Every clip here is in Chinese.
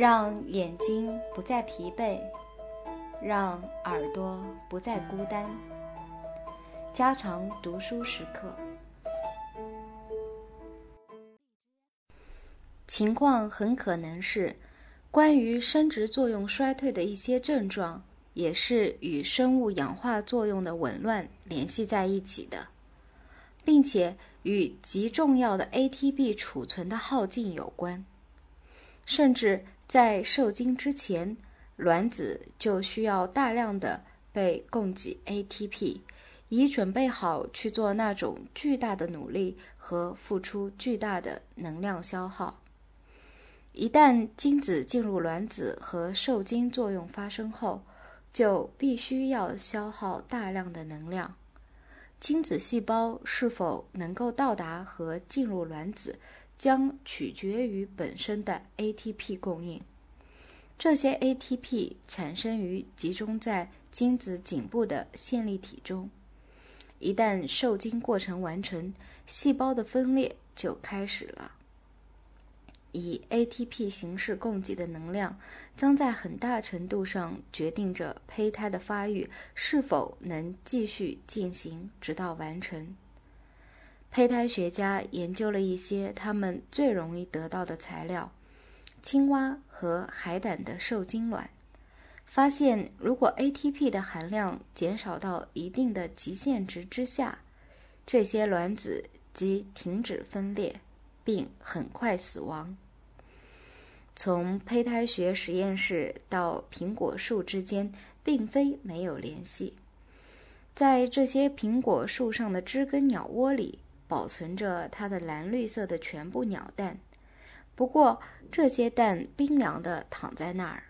让眼睛不再疲惫，让耳朵不再孤单。加长读书时刻。情况很可能是，关于生殖作用衰退的一些症状，也是与生物氧化作用的紊乱联系在一起的，并且与极重要的 ATP 储存的耗尽有关。甚至在受精之前，卵子就需要大量的被供给 ATP。以准备好去做那种巨大的努力和付出巨大的能量消耗。一旦精子进入卵子和受精作用发生后，就必须要消耗大量的能量。精子细胞是否能够到达和进入卵子，将取决于本身的 ATP 供应。这些 ATP 产生于集中在精子颈部的线粒体中。一旦受精过程完成，细胞的分裂就开始了。以 ATP 形式供给的能量，将在很大程度上决定着胚胎的发育是否能继续进行直到完成。胚胎学家研究了一些他们最容易得到的材料：青蛙和海胆的受精卵。发现，如果 ATP 的含量减少到一定的极限值之下，这些卵子即停止分裂，并很快死亡。从胚胎学实验室到苹果树之间，并非没有联系。在这些苹果树上的知更鸟窝里，保存着它的蓝绿色的全部鸟蛋，不过这些蛋冰凉地躺在那儿。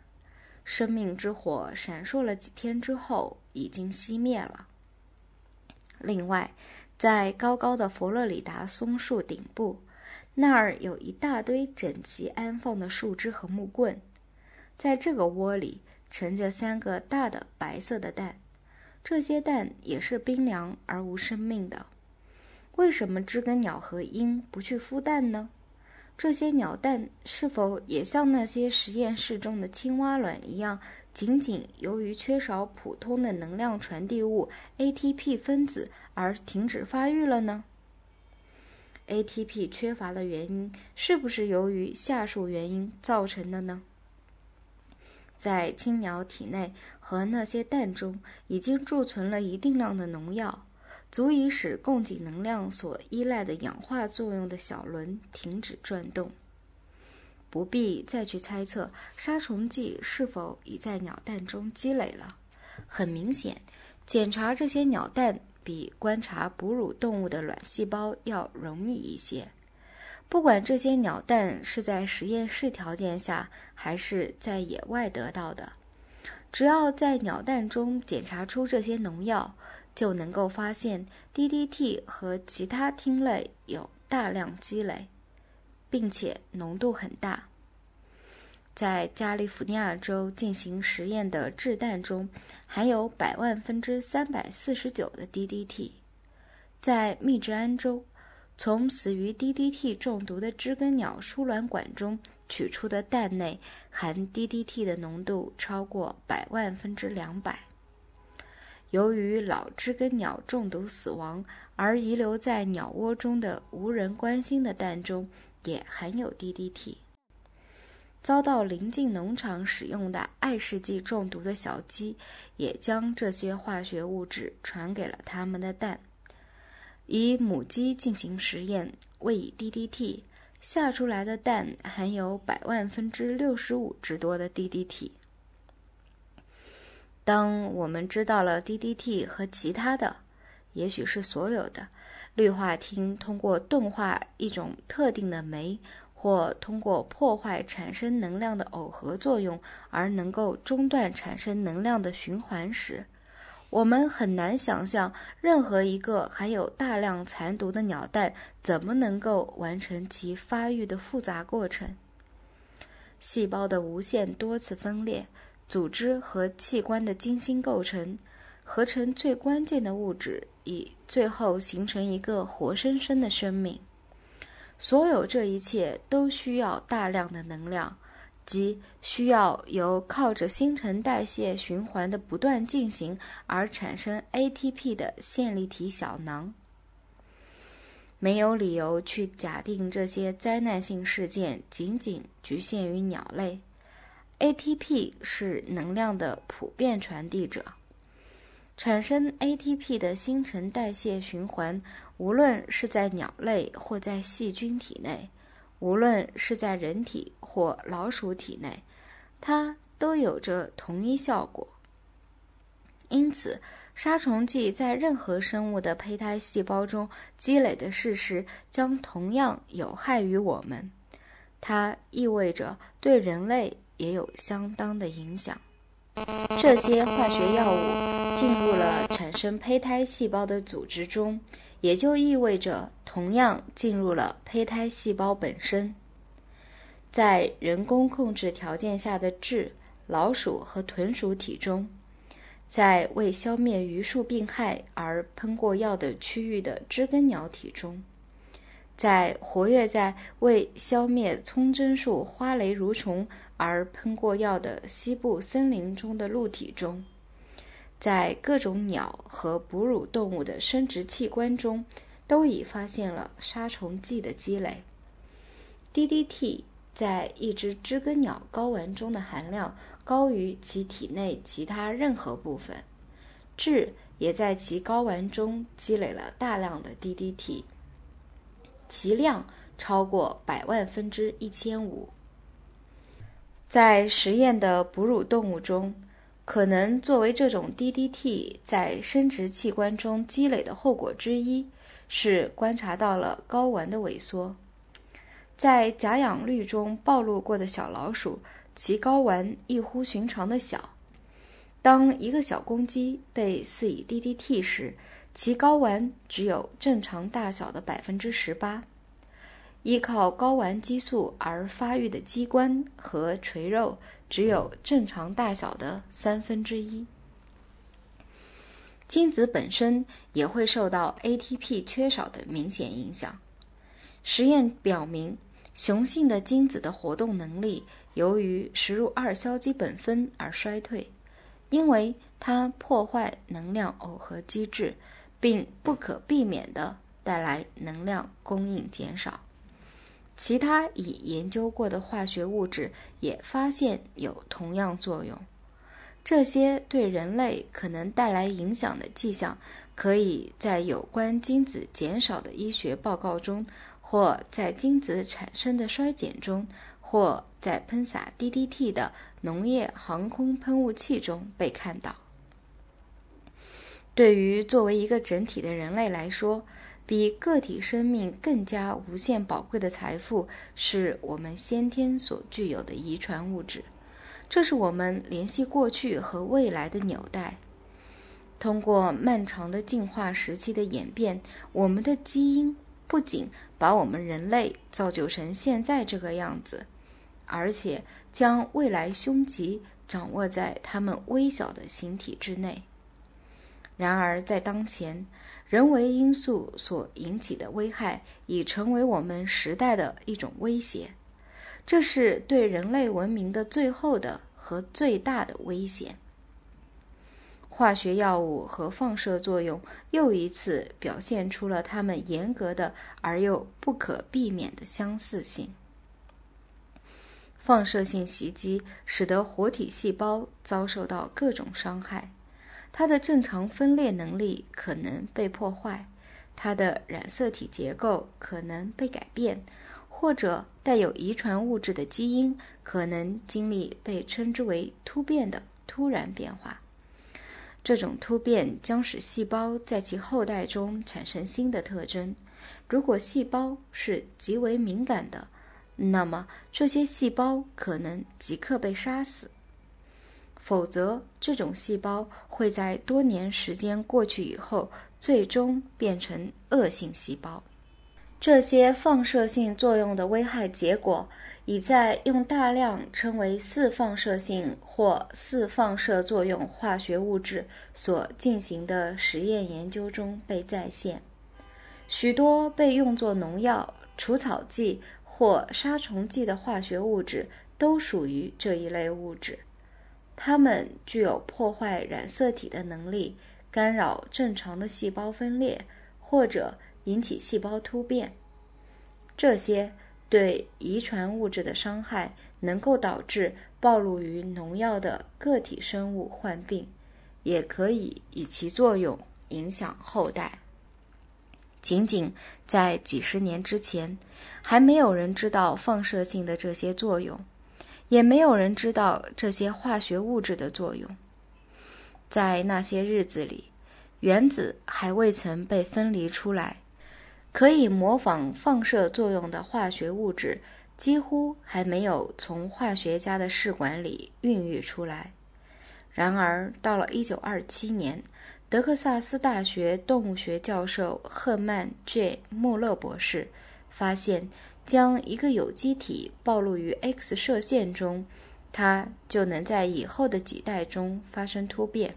生命之火闪烁了几天之后，已经熄灭了。另外，在高高的佛罗里达松树顶部，那儿有一大堆整齐安放的树枝和木棍。在这个窝里盛着三个大的白色的蛋，这些蛋也是冰凉而无生命的。为什么知更鸟和鹰不去孵蛋呢？这些鸟蛋是否也像那些实验室中的青蛙卵一样，仅仅由于缺少普通的能量传递物 ATP 分子而停止发育了呢？ATP 缺乏的原因是不是由于下述原因造成的呢？在青鸟体内和那些蛋中已经贮存了一定量的农药。足以使供给能量所依赖的氧化作用的小轮停止转动。不必再去猜测杀虫剂是否已在鸟蛋中积累了。很明显，检查这些鸟蛋比观察哺乳动物的卵细胞要容易一些。不管这些鸟蛋是在实验室条件下还是在野外得到的，只要在鸟蛋中检查出这些农药。就能够发现 DDT 和其他烃类有大量积累，并且浓度很大。在加利福尼亚州进行实验的制蛋中含有百万分之三百四十九的 DDT。在密治安州，从死于 DDT 中毒的知更鸟输卵管中取出的蛋内含 DDT 的浓度超过百万分之两百。由于老知更鸟中毒死亡，而遗留在鸟窝中的无人关心的蛋中也含有 DDT。遭到邻近农场使用的爱氏剂中毒的小鸡，也将这些化学物质传给了它们的蛋。以母鸡进行实验，喂以 DDT，下出来的蛋含有百万分之六十五之多的 DDT。当我们知道了 DDT 和其他的，也许是所有的氯化烃通过钝化一种特定的酶，或通过破坏产生能量的耦合作用而能够中断产生能量的循环时，我们很难想象任何一个含有大量残毒的鸟蛋怎么能够完成其发育的复杂过程。细胞的无限多次分裂。组织和器官的精心构成，合成最关键的物质，以最后形成一个活生生的生命。所有这一切都需要大量的能量，即需要由靠着新陈代谢循环的不断进行而产生 ATP 的线粒体小囊。没有理由去假定这些灾难性事件仅仅局限于鸟类。ATP 是能量的普遍传递者。产生 ATP 的新陈代谢循环，无论是在鸟类或在细菌体内，无论是在人体或老鼠体内，它都有着同一效果。因此。杀虫剂在任何生物的胚胎细胞中积累的事实将同样有害于我们，它意味着对人类也有相当的影响。这些化学药物进入了产生胚胎细胞的组织中，也就意味着同样进入了胚胎细胞本身。在人工控制条件下的痔、老鼠和豚鼠体中。在为消灭榆树病害而喷过药的区域的知更鸟体中，在活跃在为消灭葱针树花蕾蠕虫而喷过药的西部森林中的鹿体中，在各种鸟和哺乳动物的生殖器官中，都已发现了杀虫剂的积累。DDT 在一只知更鸟睾丸中的含量。高于其体内其他任何部分，痣也在其睾丸中积累了大量的 DDT，其量超过百万分之一千五。在实验的哺乳动物中，可能作为这种 DDT 在生殖器官中积累的后果之一，是观察到了睾丸的萎缩。在假氧氯中暴露过的小老鼠。其睾丸异乎寻常的小。当一个小公鸡被饲以 DDT 时，其睾丸只有正常大小的百分之十八。依靠睾丸激素而发育的鸡冠和垂肉只有正常大小的三分之一。精子本身也会受到 ATP 缺少的明显影响。实验表明，雄性的精子的活动能力。由于食入二硝基苯酚而衰退，因为它破坏能量耦合机制，并不可避免地带来能量供应减少。其他已研究过的化学物质也发现有同样作用。这些对人类可能带来影响的迹象，可以在有关精子减少的医学报告中，或在精子产生的衰减中。或在喷洒 DDT 的农业航空喷雾器中被看到。对于作为一个整体的人类来说，比个体生命更加无限宝贵的财富是我们先天所具有的遗传物质。这是我们联系过去和未来的纽带。通过漫长的进化时期的演变，我们的基因不仅把我们人类造就成现在这个样子。而且将未来凶吉掌握在他们微小的形体之内。然而，在当前，人为因素所引起的危害已成为我们时代的一种威胁。这是对人类文明的最后的和最大的危险。化学药物和放射作用又一次表现出了它们严格的而又不可避免的相似性。放射性袭击使得活体细胞遭受到各种伤害，它的正常分裂能力可能被破坏，它的染色体结构可能被改变，或者带有遗传物质的基因可能经历被称之为突变的突然变化。这种突变将使细胞在其后代中产生新的特征。如果细胞是极为敏感的。那么，这些细胞可能即刻被杀死，否则，这种细胞会在多年时间过去以后，最终变成恶性细胞。这些放射性作用的危害结果，已在用大量称为四放射性或四放射作用化学物质所进行的实验研究中被再现。许多被用作农药、除草剂。或杀虫剂的化学物质都属于这一类物质。它们具有破坏染色体的能力，干扰正常的细胞分裂，或者引起细胞突变。这些对遗传物质的伤害，能够导致暴露于农药的个体生物患病，也可以以其作用影响后代。仅仅在几十年之前，还没有人知道放射性的这些作用，也没有人知道这些化学物质的作用。在那些日子里，原子还未曾被分离出来，可以模仿放射作用的化学物质几乎还没有从化学家的试管里孕育出来。然而，到了1927年。德克萨斯大学动物学教授赫曼 ·J· 穆勒博士发现，将一个有机体暴露于 X 射线中，它就能在以后的几代中发生突变。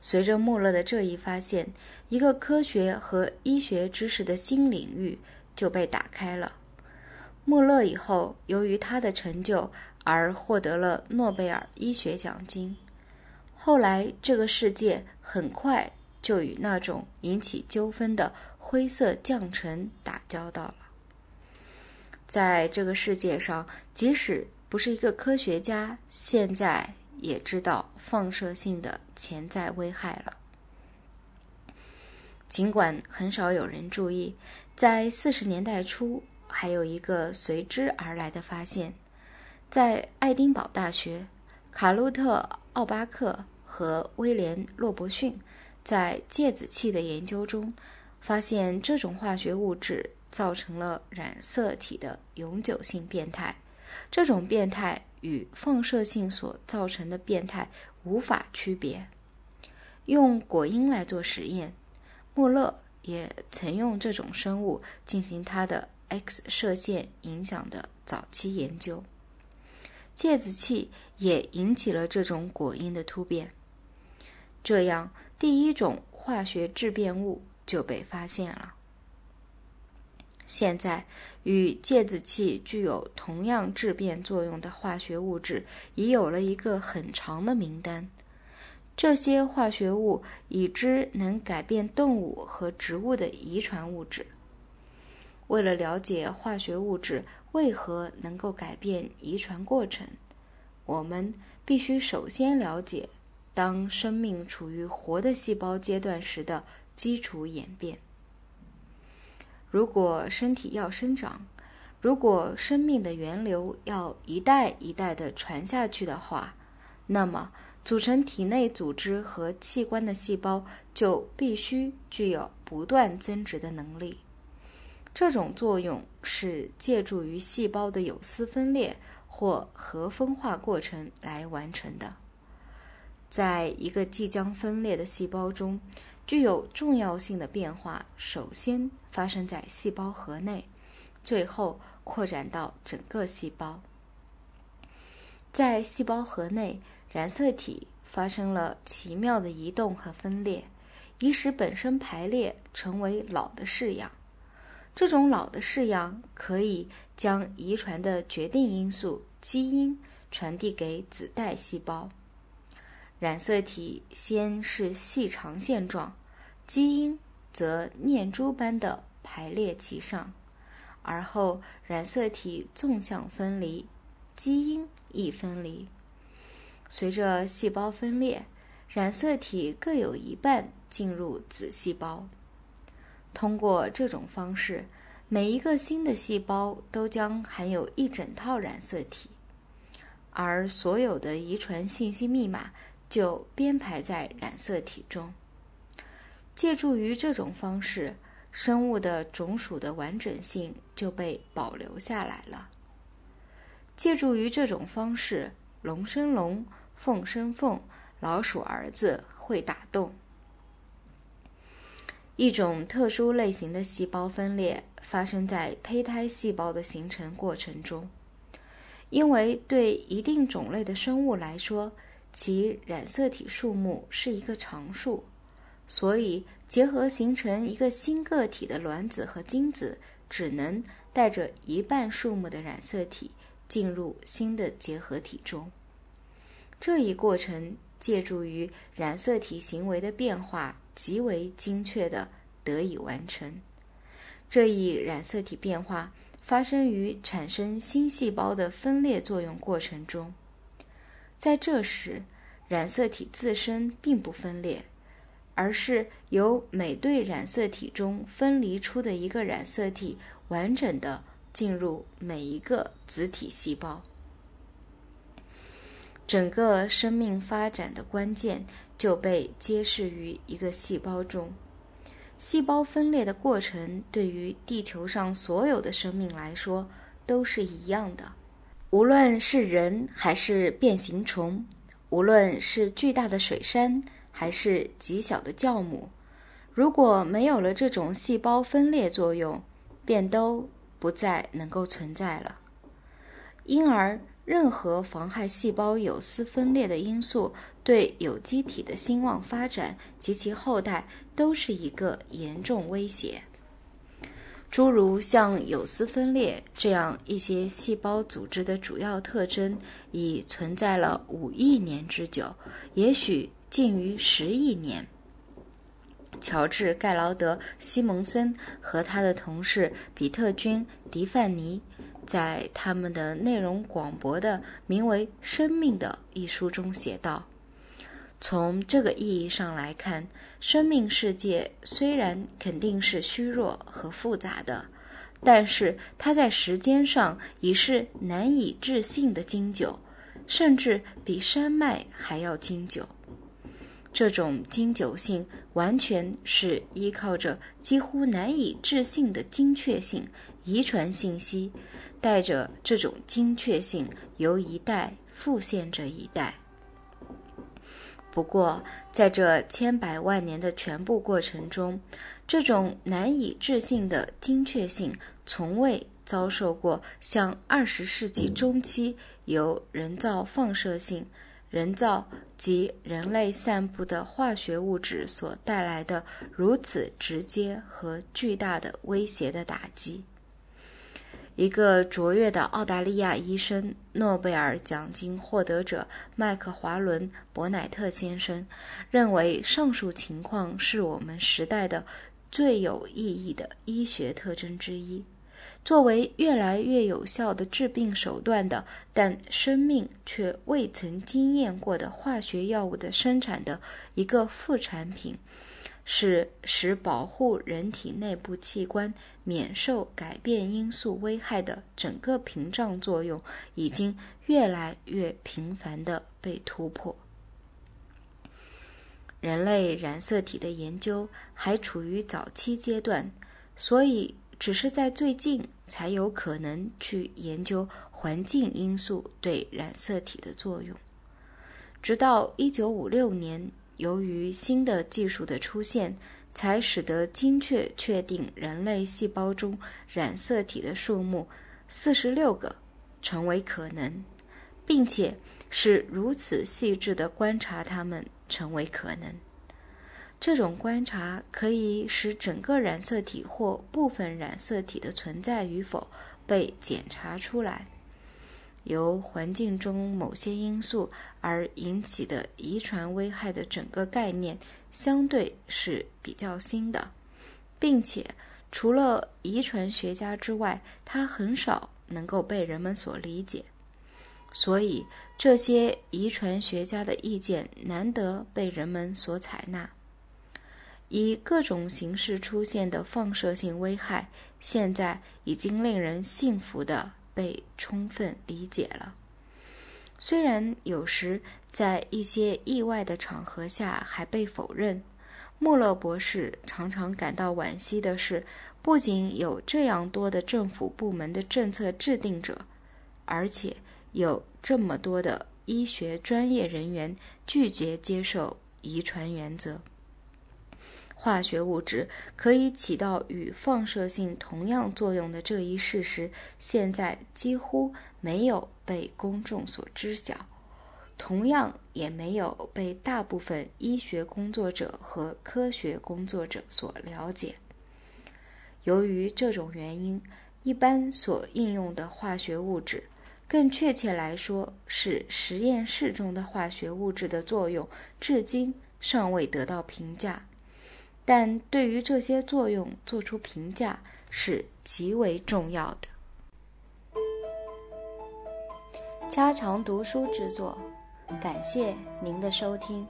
随着穆勒的这一发现，一个科学和医学知识的新领域就被打开了。穆勒以后由于他的成就而获得了诺贝尔医学奖金。后来，这个世界很快就与那种引起纠纷的灰色降尘打交道了。在这个世界上，即使不是一个科学家，现在也知道放射性的潜在危害了。尽管很少有人注意，在四十年代初，还有一个随之而来的发现：在爱丁堡大学，卡洛特·奥巴克。和威廉·洛伯逊在芥子气的研究中，发现这种化学物质造成了染色体的永久性变态。这种变态与放射性所造成的变态无法区别。用果蝇来做实验，穆勒也曾用这种生物进行他的 X 射线影响的早期研究。芥子气也引起了这种果蝇的突变。这样，第一种化学质变物就被发现了。现在，与芥子气具有同样质变作用的化学物质已有了一个很长的名单。这些化学物已知能改变动物和植物的遗传物质。为了了解化学物质为何能够改变遗传过程，我们必须首先了解。当生命处于活的细胞阶段时的基础演变。如果身体要生长，如果生命的源流要一代一代的传下去的话，那么组成体内组织和器官的细胞就必须具有不断增殖的能力。这种作用是借助于细胞的有丝分裂或核分化过程来完成的。在一个即将分裂的细胞中，具有重要性的变化首先发生在细胞核内，最后扩展到整个细胞。在细胞核内，染色体发生了奇妙的移动和分裂，以使本身排列成为老的式样。这种老的式样可以将遗传的决定因素——基因传递给子代细胞。染色体先是细长线状，基因则念珠般的排列其上，而后染色体纵向分离，基因亦分离。随着细胞分裂，染色体各有一半进入子细胞。通过这种方式，每一个新的细胞都将含有一整套染色体，而所有的遗传信息密码。就编排在染色体中。借助于这种方式，生物的种属的完整性就被保留下来了。借助于这种方式，龙生龙，凤生凤，老鼠儿子会打洞。一种特殊类型的细胞分裂发生在胚胎细胞的形成过程中，因为对一定种类的生物来说。其染色体数目是一个常数，所以结合形成一个新个体的卵子和精子只能带着一半数目的染色体进入新的结合体中。这一过程借助于染色体行为的变化，极为精确地得以完成。这一染色体变化发生于产生新细胞的分裂作用过程中，在这时，染色体自身并不分裂，而是由每对染色体中分离出的一个染色体完整的进入每一个子体细胞。整个生命发展的关键就被揭示于一个细胞中。细胞分裂的过程对于地球上所有的生命来说都是一样的，无论是人还是变形虫，无论是巨大的水杉还是极小的酵母，如果没有了这种细胞分裂作用，便都不再能够存在了。因而。任何妨害细胞有丝分裂的因素，对有机体的兴旺发展及其后代都是一个严重威胁。诸如像有丝分裂这样一些细胞组织的主要特征，已存在了五亿年之久，也许近于十亿年。乔治·盖劳德·西蒙森和他的同事比特君·迪范尼。在他们的内容广博的名为《生命》的一书中写道：“从这个意义上来看，生命世界虽然肯定是虚弱和复杂的，但是它在时间上已是难以置信的经久，甚至比山脉还要经久。这种经久性完全是依靠着几乎难以置信的精确性遗传信息。”带着这种精确性，由一代复现着一代。不过，在这千百万年的全部过程中，这种难以置信的精确性从未遭受过像二十世纪中期由人造放射性、人造及人类散布的化学物质所带来的如此直接和巨大的威胁的打击。一个卓越的澳大利亚医生、诺贝尔奖金获得者麦克华伦·伯乃特先生认为，上述情况是我们时代的最有意义的医学特征之一。作为越来越有效的治病手段的，但生命却未曾经验过的化学药物的生产的一个副产品。是使保护人体内部器官免受改变因素危害的整个屏障作用，已经越来越频繁地被突破。人类染色体的研究还处于早期阶段，所以只是在最近才有可能去研究环境因素对染色体的作用。直到一九五六年。由于新的技术的出现，才使得精确确定人类细胞中染色体的数目四十六个成为可能，并且是如此细致的观察它们成为可能。这种观察可以使整个染色体或部分染色体的存在与否被检查出来。由环境中某些因素而引起的遗传危害的整个概念，相对是比较新的，并且除了遗传学家之外，它很少能够被人们所理解。所以，这些遗传学家的意见难得被人们所采纳。以各种形式出现的放射性危害，现在已经令人信服的。被充分理解了。虽然有时在一些意外的场合下还被否认，穆勒博士常常感到惋惜的是，不仅有这样多的政府部门的政策制定者，而且有这么多的医学专业人员拒绝接受遗传原则。化学物质可以起到与放射性同样作用的这一事实，现在几乎没有被公众所知晓，同样也没有被大部分医学工作者和科学工作者所了解。由于这种原因，一般所应用的化学物质，更确切来说，是实验室中的化学物质的作用至今尚未得到评价。但对于这些作用做出评价是极为重要的。家常读书之作，感谢您的收听。